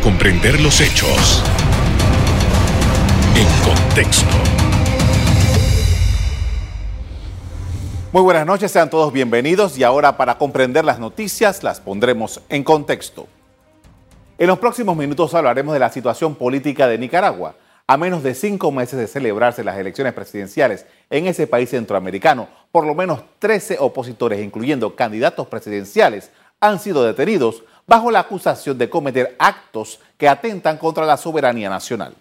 comprender los hechos en contexto. Muy buenas noches, sean todos bienvenidos y ahora para comprender las noticias las pondremos en contexto. En los próximos minutos hablaremos de la situación política de Nicaragua. A menos de cinco meses de celebrarse las elecciones presidenciales en ese país centroamericano, por lo menos 13 opositores, incluyendo candidatos presidenciales, han sido detenidos bajo la acusación de cometer actos que atentan contra la soberanía nacional.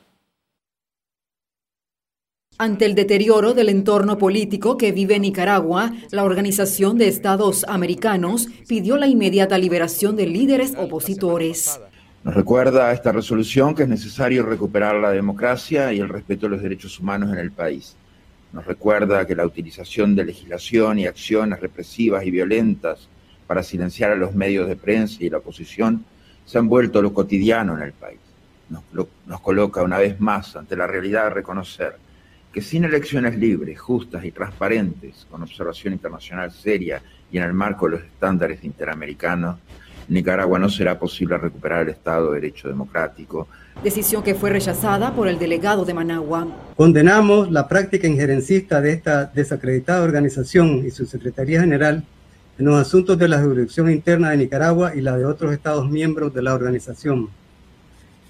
Ante el deterioro del entorno político que vive Nicaragua, la Organización de Estados Americanos pidió la inmediata liberación de líderes opositores. Nos recuerda esta resolución que es necesario recuperar la democracia y el respeto a los derechos humanos en el país. Nos recuerda que la utilización de legislación y acciones represivas y violentas para silenciar a los medios de prensa y la oposición se han vuelto lo cotidiano en el país. Nos, nos coloca una vez más ante la realidad de reconocer que sin elecciones libres, justas y transparentes, con observación internacional seria y en el marco de los estándares interamericanos, Nicaragua no será posible recuperar el Estado de Derecho Democrático. Decisión que fue rechazada por el delegado de Managua. Condenamos la práctica injerencista de esta desacreditada organización y su Secretaría General en los asuntos de la jurisdicción interna de Nicaragua y la de otros Estados miembros de la organización.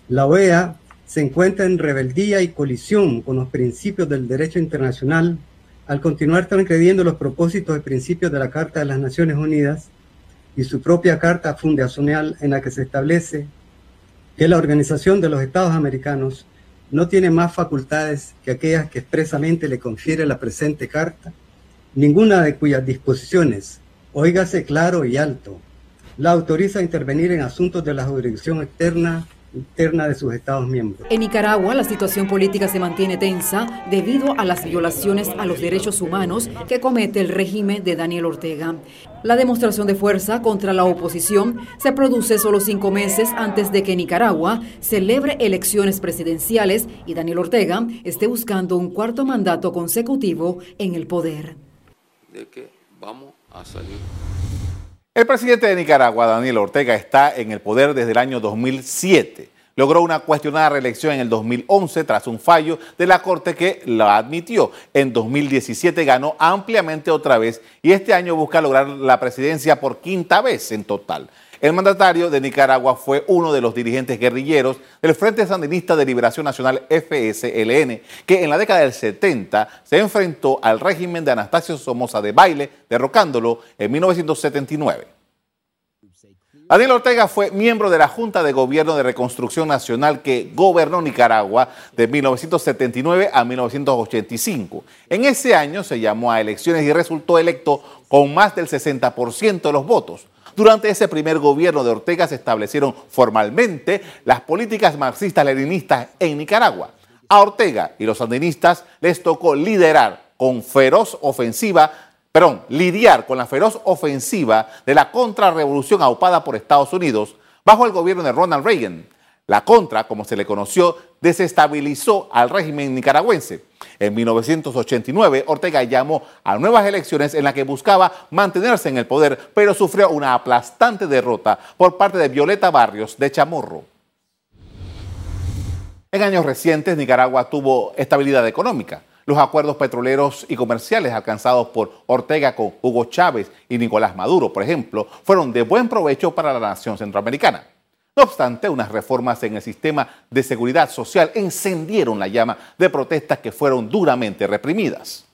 La OEA se encuentra en rebeldía y colisión con los principios del derecho internacional al continuar transgrediendo los propósitos y principios de la Carta de las Naciones Unidas y su propia carta fundacional en la que se establece que la Organización de los Estados Americanos no tiene más facultades que aquellas que expresamente le confiere la presente carta, ninguna de cuyas disposiciones, óigase claro y alto, la autoriza a intervenir en asuntos de la jurisdicción externa interna de sus Estados miembros. En Nicaragua, la situación política se mantiene tensa debido a las violaciones a los derechos humanos que comete el régimen de Daniel Ortega. La demostración de fuerza contra la oposición se produce solo cinco meses antes de que Nicaragua celebre elecciones presidenciales y Daniel Ortega esté buscando un cuarto mandato consecutivo en el poder. De que vamos a salir el presidente de Nicaragua, Daniel Ortega, está en el poder desde el año 2007. Logró una cuestionada reelección en el 2011 tras un fallo de la Corte que la admitió. En 2017 ganó ampliamente otra vez y este año busca lograr la presidencia por quinta vez en total. El mandatario de Nicaragua fue uno de los dirigentes guerrilleros del Frente Sandinista de Liberación Nacional FSLN, que en la década del 70 se enfrentó al régimen de Anastasio Somoza de Baile, derrocándolo en 1979. Daniel Ortega fue miembro de la Junta de Gobierno de Reconstrucción Nacional que gobernó Nicaragua de 1979 a 1985. En ese año se llamó a elecciones y resultó electo con más del 60% de los votos. Durante ese primer gobierno de Ortega se establecieron formalmente las políticas marxistas-leninistas en Nicaragua. A Ortega y los sandinistas les tocó liderar con feroz ofensiva perdón, lidiar con la feroz ofensiva de la contrarrevolución aupada por Estados Unidos bajo el gobierno de Ronald Reagan. La contra, como se le conoció, desestabilizó al régimen nicaragüense. En 1989, Ortega llamó a nuevas elecciones en las que buscaba mantenerse en el poder, pero sufrió una aplastante derrota por parte de Violeta Barrios de Chamorro. En años recientes, Nicaragua tuvo estabilidad económica. Los acuerdos petroleros y comerciales alcanzados por Ortega con Hugo Chávez y Nicolás Maduro, por ejemplo, fueron de buen provecho para la nación centroamericana. No obstante, unas reformas en el sistema de seguridad social encendieron la llama de protestas que fueron duramente reprimidas.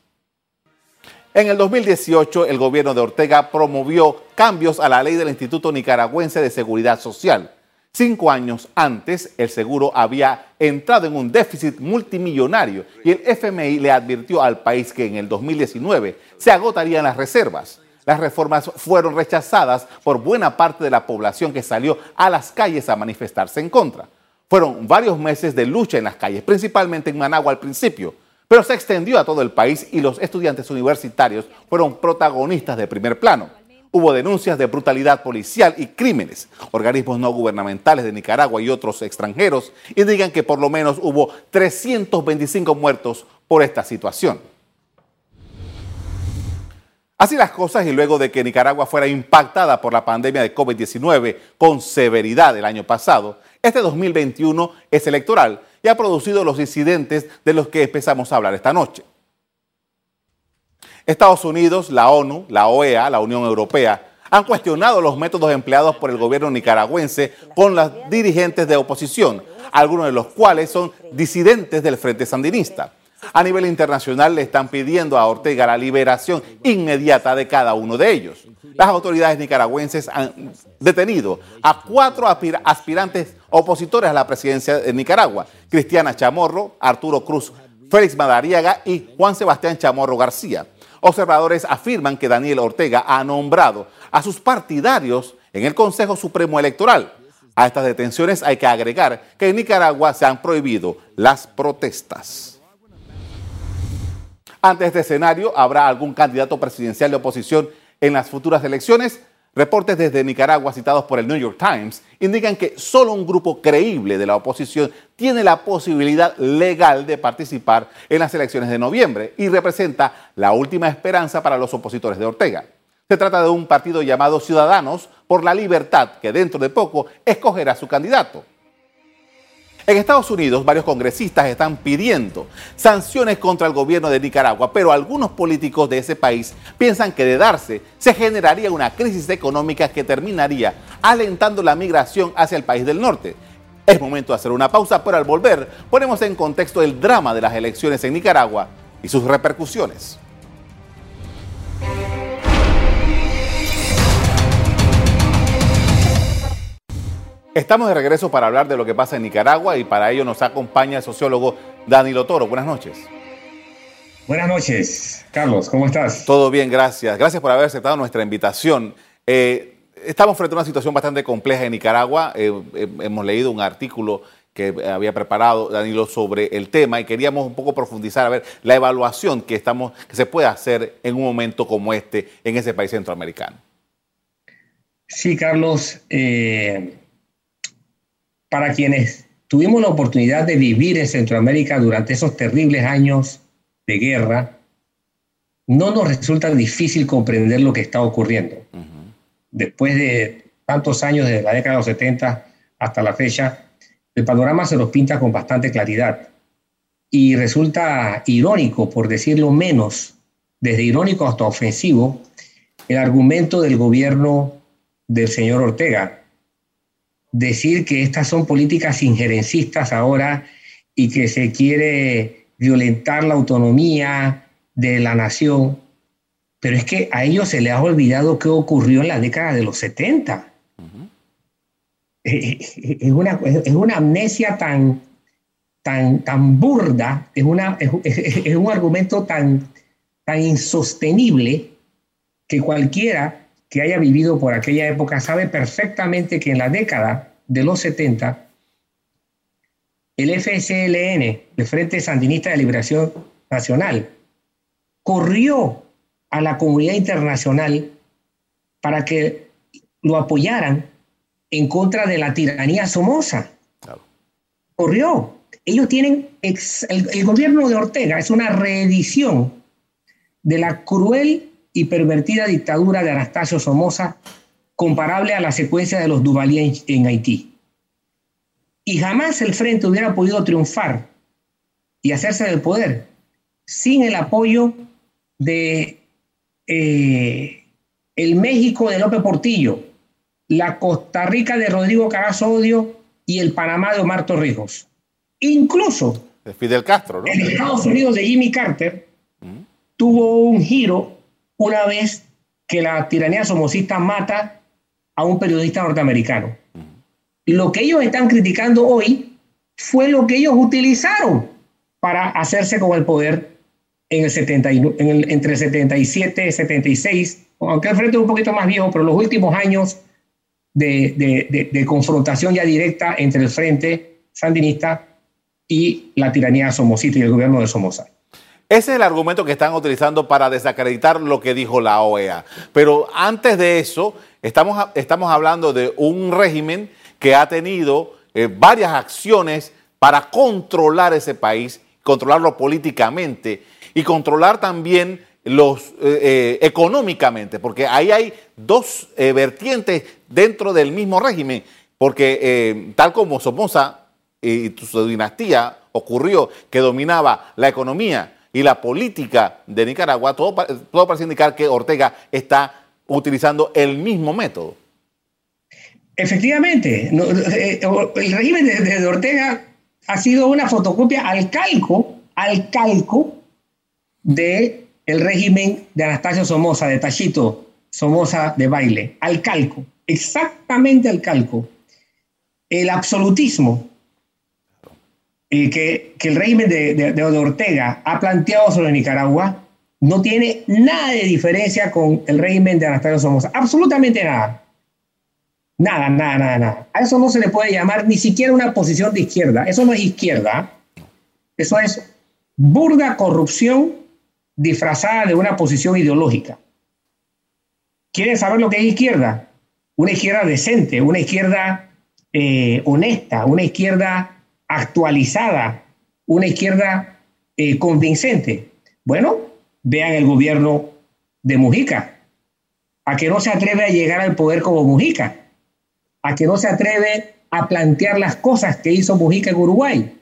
En el 2018, el gobierno de Ortega promovió cambios a la ley del Instituto Nicaragüense de Seguridad Social, Cinco años antes, el seguro había entrado en un déficit multimillonario y el FMI le advirtió al país que en el 2019 se agotarían las reservas. Las reformas fueron rechazadas por buena parte de la población que salió a las calles a manifestarse en contra. Fueron varios meses de lucha en las calles, principalmente en Managua al principio, pero se extendió a todo el país y los estudiantes universitarios fueron protagonistas de primer plano hubo denuncias de brutalidad policial y crímenes. Organismos no gubernamentales de Nicaragua y otros extranjeros indican que por lo menos hubo 325 muertos por esta situación. Así las cosas y luego de que Nicaragua fuera impactada por la pandemia de COVID-19 con severidad el año pasado, Este 2021 es electoral y ha producido los incidentes de los que empezamos a hablar esta noche. Estados Unidos, la ONU, la OEA, la Unión Europea, han cuestionado los métodos empleados por el gobierno nicaragüense con los dirigentes de oposición, algunos de los cuales son disidentes del Frente Sandinista. A nivel internacional le están pidiendo a Ortega la liberación inmediata de cada uno de ellos. Las autoridades nicaragüenses han detenido a cuatro aspirantes opositores a la presidencia de Nicaragua, Cristiana Chamorro, Arturo Cruz, Félix Madariaga y Juan Sebastián Chamorro García. Observadores afirman que Daniel Ortega ha nombrado a sus partidarios en el Consejo Supremo Electoral. A estas detenciones hay que agregar que en Nicaragua se han prohibido las protestas. Ante este escenario, ¿habrá algún candidato presidencial de oposición en las futuras elecciones? Reportes desde Nicaragua citados por el New York Times indican que solo un grupo creíble de la oposición tiene la posibilidad legal de participar en las elecciones de noviembre y representa la última esperanza para los opositores de Ortega. Se trata de un partido llamado Ciudadanos por la Libertad, que dentro de poco escogerá su candidato. En Estados Unidos, varios congresistas están pidiendo sanciones contra el gobierno de Nicaragua, pero algunos políticos de ese país piensan que de darse se generaría una crisis económica que terminaría alentando la migración hacia el país del norte. Es momento de hacer una pausa, pero al volver ponemos en contexto el drama de las elecciones en Nicaragua y sus repercusiones. Estamos de regreso para hablar de lo que pasa en Nicaragua y para ello nos acompaña el sociólogo Danilo Toro. Buenas noches. Buenas noches, Carlos, ¿cómo estás? Todo bien, gracias. Gracias por haber aceptado nuestra invitación. Eh, estamos frente a una situación bastante compleja en Nicaragua. Eh, eh, hemos leído un artículo que había preparado Danilo sobre el tema y queríamos un poco profundizar a ver la evaluación que, estamos, que se puede hacer en un momento como este en ese país centroamericano. Sí, Carlos para quienes tuvimos la oportunidad de vivir en Centroamérica durante esos terribles años de guerra, no nos resulta difícil comprender lo que está ocurriendo. Después de tantos años, desde la década de los 70 hasta la fecha, el panorama se nos pinta con bastante claridad. Y resulta irónico, por decirlo menos, desde irónico hasta ofensivo, el argumento del gobierno del señor Ortega, decir que estas son políticas injerencistas ahora y que se quiere violentar la autonomía de la nación, pero es que a ellos se les ha olvidado qué ocurrió en la década de los 70. es, una, es una amnesia tan, tan, tan burda, es, una, es, un argumento tan, tan insostenible que cualquiera que haya vivido por aquella época sabe perfectamente que en la década de los 70, el FSLN, el Frente Sandinista de Liberación Nacional, corrió a la comunidad internacional para que lo apoyaran en contra de la tiranía Somoza. Corrió. Ellos tienen, el gobierno de Ortega es una reedición de la cruel y pervertida dictadura de Anastasio Somoza, comparable a la secuencia de los Duvalier en Haití. Y jamás el frente hubiera podido triunfar y hacerse del poder sin el apoyo de eh, el México de López Portillo, la Costa Rica de Rodrigo Carazo Odio y el Panamá de Omar Torrijos. Incluso de Fidel Castro, ¿no? el Estados Unidos de Jimmy Carter tuvo un giro una vez que la tiranía somocista mata a un periodista norteamericano. Lo que ellos están criticando hoy fue lo que ellos utilizaron para hacerse con el poder en el 70, en el, entre 77 y 76, aunque el frente es un poquito más viejo, pero los últimos años de, de confrontación ya directa entre el frente sandinista y la tiranía somocista y el gobierno de Somoza. Ese es el argumento que están utilizando para desacreditar lo que dijo la OEA. Pero antes de eso, estamos, estamos hablando de un régimen que ha tenido eh, varias acciones para controlar ese país, controlarlo políticamente y controlar también los eh, eh, económicamente, porque ahí hay dos vertientes dentro del mismo régimen porque tal como Somoza y su dinastía ocurrió, que dominaba la economía y la política de Nicaragua, todo, todo parece indicar que Ortega está utilizando el mismo método. Efectivamente, eh, el régimen de, Ortega ha sido una fotocopia al calco, al calco de el régimen de Anastasio Somoza, de Tachito Somoza de baile, al calco, exactamente al calco. El absolutismo eh, que, que, el régimen de, de Ortega ha planteado sobre Nicaragua no tiene nada de diferencia con el régimen de Anastasio Somoza, absolutamente nada. Nada, nada, nada, nada. A eso no se le puede llamar ni siquiera una posición de izquierda. Eso no es izquierda. Eso es burda corrupción disfrazada de una posición ideológica. ¿Quieren saber lo que es izquierda? Una izquierda decente, una izquierda eh, honesta, una izquierda actualizada, una izquierda eh, convincente. Bueno, vean el gobierno de Mujica, a que no se atreve a llegar al poder como Mujica a que no se atreve a plantear las cosas que hizo Mujica en Uruguay.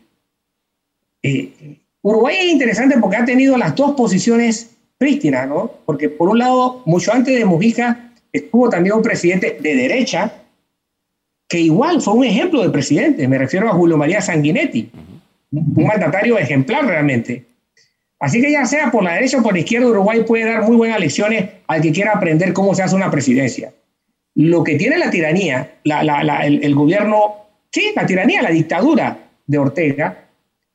Eh, Uruguay es interesante porque ha tenido las dos posiciones prístinas, ¿no? Porque por un lado, mucho antes de Mujica, estuvo también un presidente de derecha, que igual fue un ejemplo de presidente, me refiero a Julio María Sanguinetti, un mandatario ejemplar realmente. Así que ya sea por la derecha o por la izquierda, Uruguay puede dar muy buenas lecciones al que quiera aprender cómo se hace una presidencia. Lo que tiene la tiranía, el, gobierno, sí, la tiranía, la dictadura de Ortega,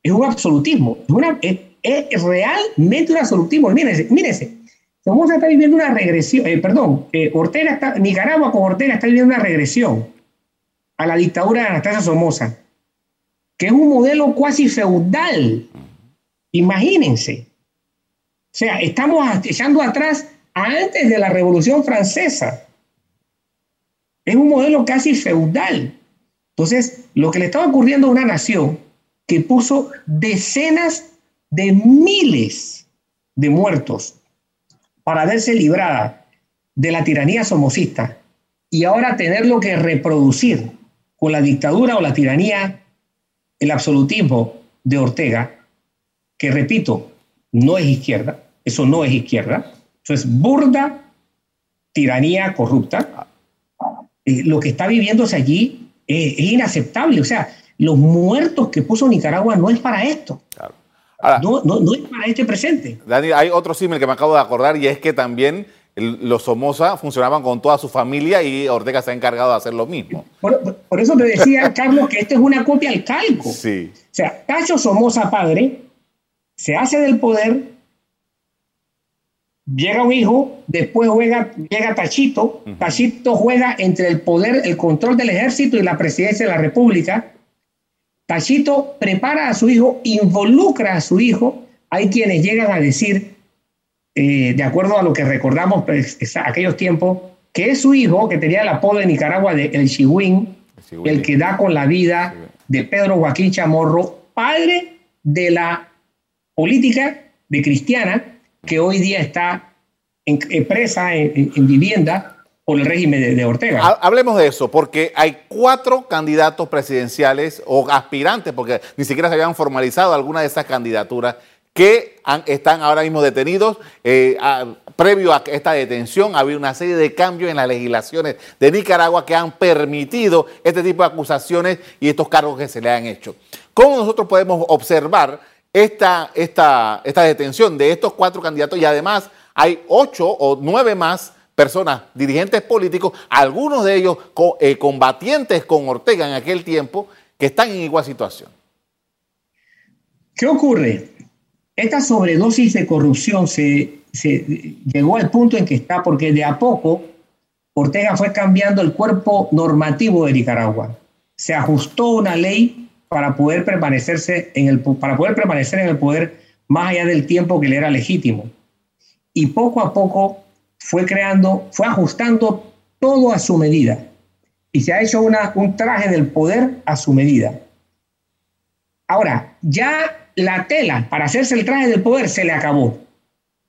es un absolutismo, es, una, es, realmente un absolutismo. Mírense, mírense, Somoza está viviendo una regresión, eh, perdón, eh, Ortega está, Nicaragua con Ortega está viviendo una regresión a la dictadura de Anastasia Somoza, que es un modelo cuasi feudal. Imagínense. O sea, estamos echando atrás antes de la Revolución Francesa. Es un modelo casi feudal. Entonces, lo que le estaba ocurriendo a una nación que puso decenas de miles de muertos para verse librada de la tiranía somocista y ahora tenerlo que reproducir con la dictadura o la tiranía, el absolutismo de Ortega, que repito, no es izquierda, eso no es izquierda, eso es burda tiranía corrupta, eh, lo que está viviéndose allí es inaceptable. O sea, los muertos que puso Nicaragua no es para esto. no, no, es para este presente. Dani, hay otro símil que me acabo de acordar y es que también los Somoza funcionaban con toda su familia y Ortega se ha encargado de hacer lo mismo. Por, eso te decía, Carlos, que esto es una copia al calco. Sí. O sea, Cacho Somoza padre se hace del poder Llega un hijo, después juega, llega Tachito, Tachito juega entre el poder, el control del ejército y la presidencia de la República. Tachito prepara a su hijo, involucra a su hijo. Hay quienes llegan a decir, eh, de acuerdo a lo que recordamos pues, aquellos tiempos, que es su hijo, que tenía el apodo de Nicaragua de El Chihuín, el que da con la vida de Pedro Joaquín Chamorro, padre de la política de Cristiana, que hoy día está en, presa en, vivienda por el régimen de, Ortega. Hablemos de eso, porque hay cuatro candidatos presidenciales o aspirantes, porque ni siquiera se habían formalizado alguna de esas candidaturas que están ahora mismo detenidos. Eh, previo a esta detención, ha habido una serie de cambios en las legislaciones de Nicaragua que han permitido este tipo de acusaciones y estos cargos que se le han hecho. ¿Cómo nosotros podemos observar esta, esta, esta detención de estos cuatro candidatos y además hay ocho o nueve más personas, dirigentes políticos, algunos de ellos eh, combatientes con Ortega en aquel tiempo, que están en igual situación. ¿Qué ocurre? Esta sobredosis de corrupción se, llegó al punto en que está porque de a poco Ortega fue cambiando el cuerpo normativo de Nicaragua. Se ajustó una ley para poder, permanecerse en el, para poder permanecer en el poder más allá del tiempo que le era legítimo. Y poco a poco fue creando, fue ajustando todo a su medida. Y se ha hecho un traje del poder a su medida. Ahora, ya la tela para hacerse el traje del poder se le acabó.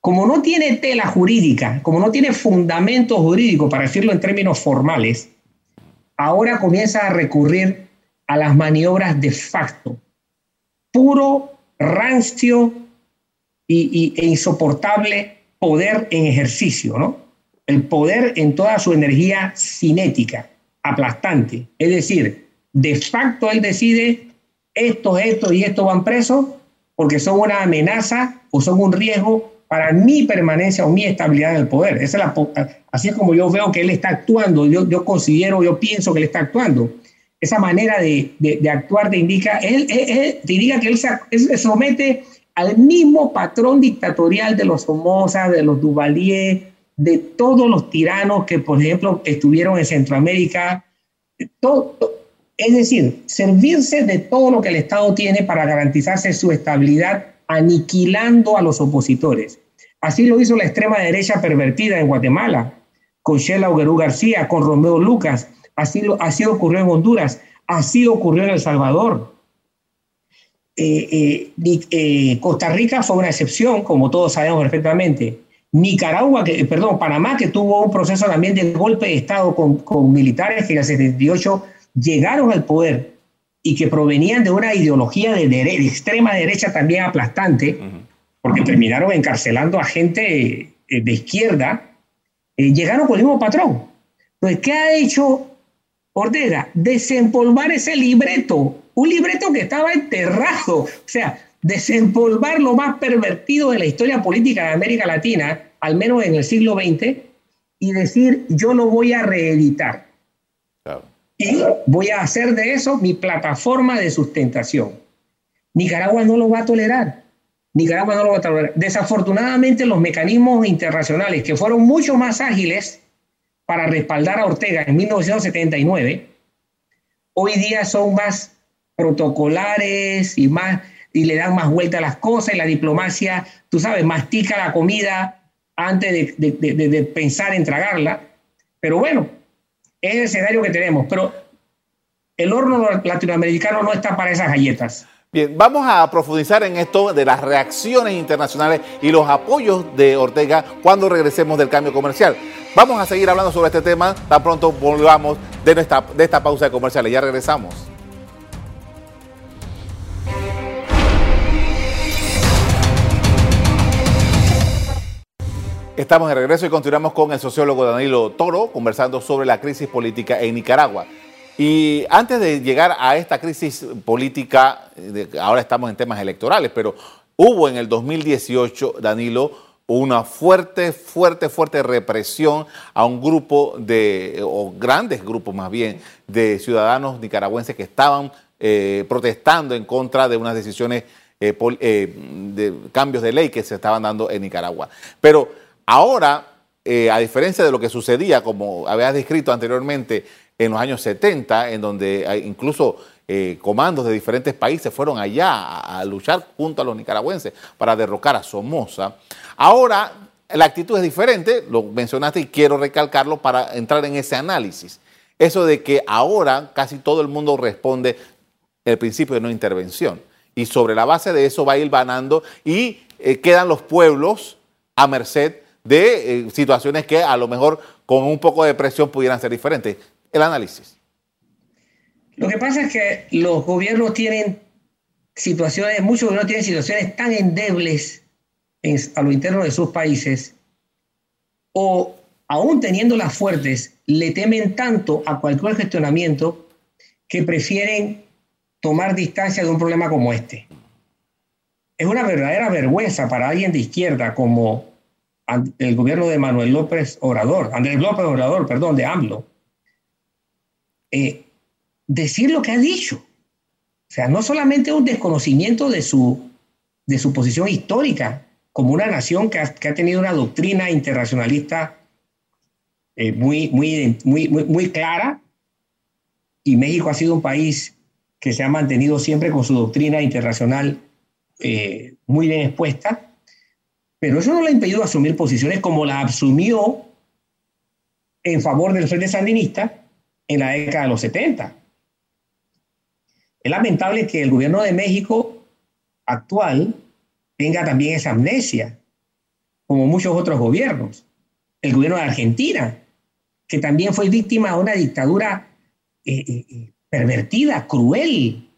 Como no tiene tela jurídica, como no tiene fundamento jurídico, para decirlo en términos formales, ahora comienza a recurrir a las maniobras de facto. Puro, rancio y, e insoportable poder en ejercicio, ¿no? El poder en toda su energía cinética, aplastante. Es decir, de facto él decide estos, estos y estos van presos porque son una amenaza o son un riesgo para mi permanencia o mi estabilidad en el poder. Esa es así es como yo veo que él está actuando, yo, yo considero, yo pienso que él está actuando. Esa manera de, de, actuar te indica, él, te indica que él se, somete al mismo patrón dictatorial de los Somoza, de los Duvalier, de todos los tiranos que, por ejemplo, estuvieron en Centroamérica. Todo, es decir, servirse de todo lo que el Estado tiene para garantizarse su estabilidad, aniquilando a los opositores. Así lo hizo la extrema derecha pervertida en Guatemala, con Shela Oguerú García, con Romeo Lucas. Así, lo, ocurrió en Honduras, así ocurrió en El Salvador. Eh, eh, eh, Costa Rica fue una excepción, como todos sabemos perfectamente. Nicaragua, que, perdón, Panamá, que tuvo un proceso también de golpe de Estado con, con militares que en el 78 llegaron al poder y que provenían de una ideología de, extrema derecha también aplastante, porque terminaron encarcelando a gente eh, de izquierda, eh, llegaron con el mismo patrón. Entonces, ¿qué ha hecho Ortega? Desempolvar ese libreto, un libreto que estaba enterrado, o sea, desempolvar lo más pervertido de la historia política de América Latina, al menos en el siglo XX, y decir, yo lo voy a reeditar y voy a hacer de eso mi plataforma de sustentación. Nicaragua no lo va a tolerar. Nicaragua no lo va a tolerar. Desafortunadamente, los mecanismos internacionales que fueron mucho más ágiles para respaldar a Ortega en 1979, hoy día son más protocolares y más y le dan más vuelta a las cosas y la diplomacia, tú sabes, mastica la comida antes de, de, de pensar en tragarla. Pero bueno, es el escenario que tenemos, pero el horno latinoamericano no está para esas galletas. Bien, vamos a profundizar en esto de las reacciones internacionales y los apoyos de Ortega cuando regresemos del cambio comercial. Vamos a seguir hablando sobre este tema tan pronto volvamos de, nuestra, de esta pausa de comerciales. Ya regresamos. Estamos de regreso y continuamos con el sociólogo Danilo Toro conversando sobre la crisis política en Nicaragua. Y antes de llegar a esta crisis política, ahora estamos en temas electorales, pero hubo en el 2018, Danilo, una fuerte, fuerte, fuerte represión a un grupo de, o grandes grupos más bien, de ciudadanos nicaragüenses que estaban eh, protestando en contra de unas decisiones eh, eh, de cambios de ley que se estaban dando en Nicaragua. Pero Ahora, eh, a diferencia de lo que sucedía, como habías descrito anteriormente, en los años 70, en donde incluso eh, comandos de diferentes países fueron allá a, luchar junto a los nicaragüenses para derrocar a Somoza, ahora la actitud es diferente, lo mencionaste y quiero recalcarlo para entrar en ese análisis. Eso de que ahora casi todo el mundo responde el principio de no intervención. Y sobre la base de eso va a ir ganando y eh, quedan los pueblos a merced de eh, situaciones que a lo mejor con un poco de presión pudieran ser diferentes. El análisis. Lo que pasa es que los gobiernos tienen situaciones, muchos gobiernos tienen situaciones tan endebles a lo interno de sus países, o aún teniéndolas fuertes, le temen tanto a cualquier gestionamiento que prefieren tomar distancia de un problema como este. Es una verdadera vergüenza para alguien de izquierda como el gobierno de Manuel López Obrador, Andrés López Obrador, perdón, de AMLO, eh, decir lo que ha dicho. O sea, no solamente un desconocimiento de su, de su posición histórica como una nación que ha, tenido una doctrina internacionalista eh, muy, muy, muy, muy, clara, y México ha sido un país que se ha mantenido siempre con su doctrina internacional eh, muy bien expuesta, pero eso no le ha impedido asumir posiciones como la asumió en favor del Frente Sandinista en la década de los 70. Es lamentable que el gobierno de México actual tenga también esa amnesia, como muchos otros gobiernos. El gobierno de Argentina, que también fue víctima de una dictadura pervertida, cruel,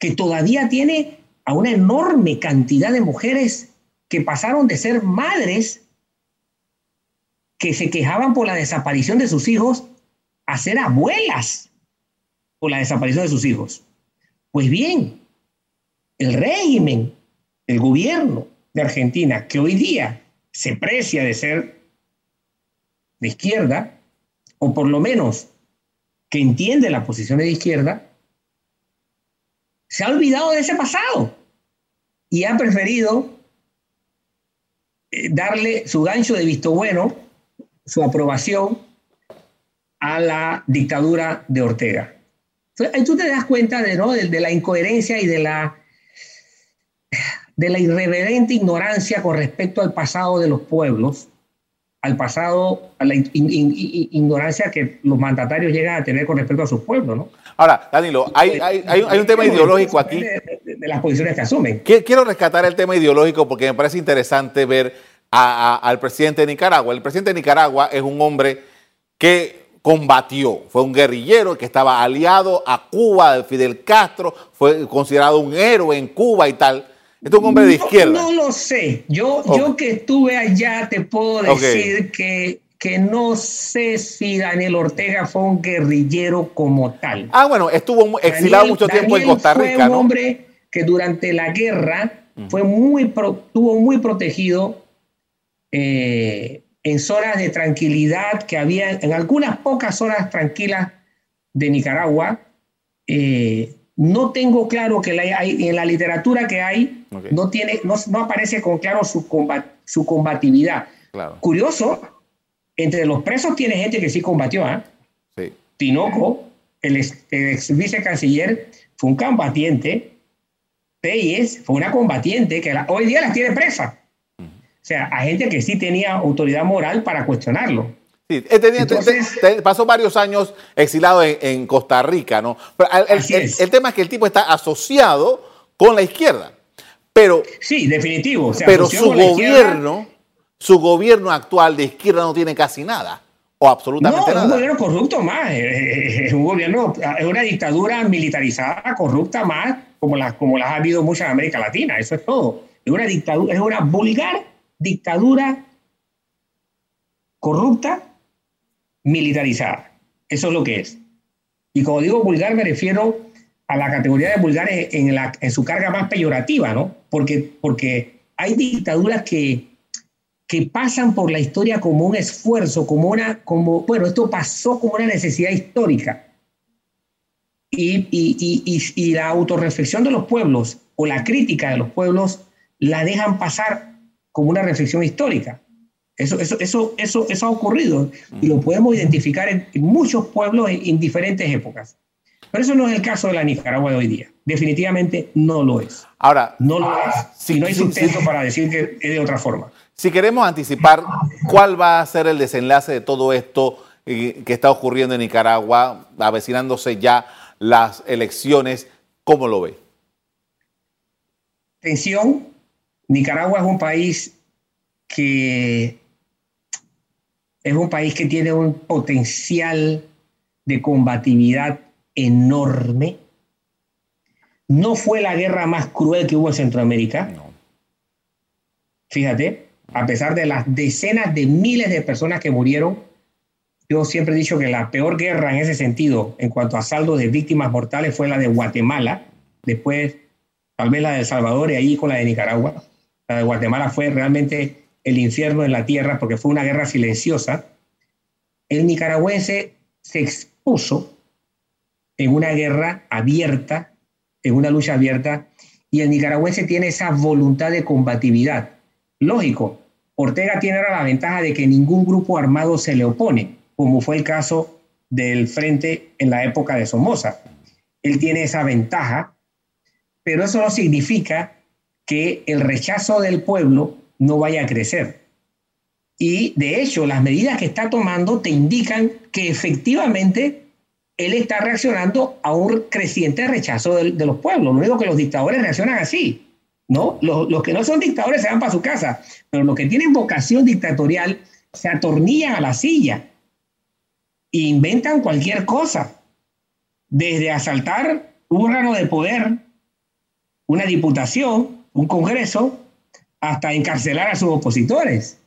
que todavía tiene a una enorme cantidad de mujeres que pasaron de ser madres que se quejaban por la desaparición de sus hijos a ser abuelas por la desaparición de sus hijos. Pues bien, el régimen, el gobierno de Argentina, que hoy día se precia de ser de izquierda, o por lo menos que entiende la posición de izquierda, se ha olvidado de ese pasado y ha preferido darle su gancho de visto bueno, su aprobación a la dictadura de Ortega. ahí tú te das cuenta de, ¿no? de, la incoherencia y de la, de la irreverente ignorancia con respecto al pasado de los pueblos, al pasado, a la ignorancia que los mandatarios llegan a tener con respecto a sus pueblos. ¿no? Ahora, Danilo, hay, hay, hay, un tema ideológico aquí. De, las posiciones que asumen. Quiero rescatar el tema ideológico porque me parece interesante ver al presidente de Nicaragua. El presidente de Nicaragua es un hombre que combatió, fue un guerrillero que estaba aliado a Cuba, de Fidel Castro, fue considerado un héroe en Cuba y tal. Este es un hombre de izquierda. No, lo sé. Yo, yo que estuve allá te puedo decir que que no sé si Daniel Ortega fue un guerrillero como tal. Ah, bueno, estuvo exilado mucho tiempo en Costa Rica. Fue un hombre que durante la guerra fue muy estuvo muy protegido eh, en zonas de tranquilidad que había, en algunas pocas zonas tranquilas de Nicaragua. Eh, no tengo claro que en la literatura que hay no, tiene, no, aparece con claro su, su combatividad. Curioso, entre los presos tiene gente que sí combatió. Sí. Tinoco, el ex, vicecanciller, fue un combatiente. Peyes fue una combatiente que hoy día las tiene presa. O sea, a gente que sí tenía autoridad moral para cuestionarlo. Sí, pasó varios años exilado en, Costa Rica, ¿no? Pero el, tema es que el tipo está asociado con la izquierda. Pero, sí, definitivo. pero su gobierno su gobierno actual de izquierda no tiene casi nada o absolutamente nada. No, es un gobierno corrupto más, es un gobierno, es una dictadura militarizada, corrupta más, como las, como las ha habido muchas en América Latina, eso es todo. Es una dictadura, es una vulgar dictadura corrupta, militarizada. Eso es lo que es. Y como digo vulgar, me refiero a la categoría de vulgar en, la, en su carga más peyorativa, ¿no? Porque, porque hay dictaduras que que pasan por la historia como un esfuerzo, como una, como, bueno, esto pasó como una necesidad histórica. Y, y, y, y, la autorreflexión de los pueblos o la crítica de los pueblos la dejan pasar como una reflexión histórica. Eso, eso, eso, eso, eso ha ocurrido y lo podemos identificar en, muchos pueblos en, diferentes épocas. Pero eso no es el caso de la Nicaragua de hoy día. Definitivamente no lo es. Ahora, no lo es. Si, no hay sustento para decir que es de otra forma. Si queremos anticipar cuál va a ser el desenlace de todo esto eh, que está ocurriendo en Nicaragua, avecinándose ya las elecciones, ¿cómo lo ve? Tensión. Nicaragua es un país que es un país que tiene un potencial de combatividad enorme. No fue la guerra más cruel que hubo en Centroamérica. Fíjate, a pesar de las decenas de miles de personas que murieron, yo siempre he dicho que la peor guerra en ese sentido, en cuanto a saldo de víctimas mortales, fue la de Guatemala, después tal vez la de El Salvador y ahí con la de Nicaragua. La de Guatemala fue realmente el infierno en la tierra porque fue una guerra silenciosa. El nicaragüense se expuso en una guerra abierta, en una lucha abierta, y el nicaragüense tiene esa voluntad de combatividad Lógico, Ortega tiene ahora la ventaja de que ningún grupo armado se le opone, como fue el caso del frente en la época de Somoza. Él tiene esa ventaja, pero eso no significa que el rechazo del pueblo no vaya a crecer. Y de hecho, las medidas que está tomando te indican que efectivamente él está reaccionando a un creciente rechazo de, los pueblos. Lo único que los dictadores reaccionan así. ¿no? Los, que no son dictadores se van para su casa, pero los que tienen vocación dictatorial se atornillan a la silla e inventan cualquier cosa. desde asaltar un órgano de poder, una diputación, un congreso, hasta encarcelar a sus opositores.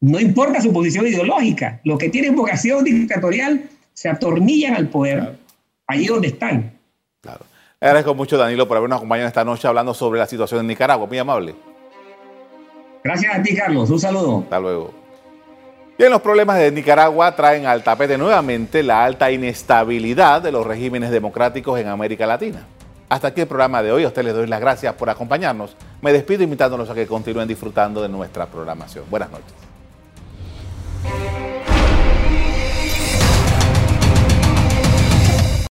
No importa su posición ideológica, los que tienen vocación dictatorial se atornillan al poder allí donde están. Claro. Le agradezco mucho, Danilo, por habernos acompañado esta noche hablando sobre la situación en Nicaragua. Muy amable. Gracias a ti, Carlos. Un saludo. Hasta luego. Bien, los problemas de Nicaragua traen al tapete nuevamente la alta inestabilidad de los regímenes democráticos en América Latina. Hasta aquí el programa de hoy. A ustedes les doy las gracias por acompañarnos. Me despido invitándolos a que continúen disfrutando de nuestra programación. Buenas noches.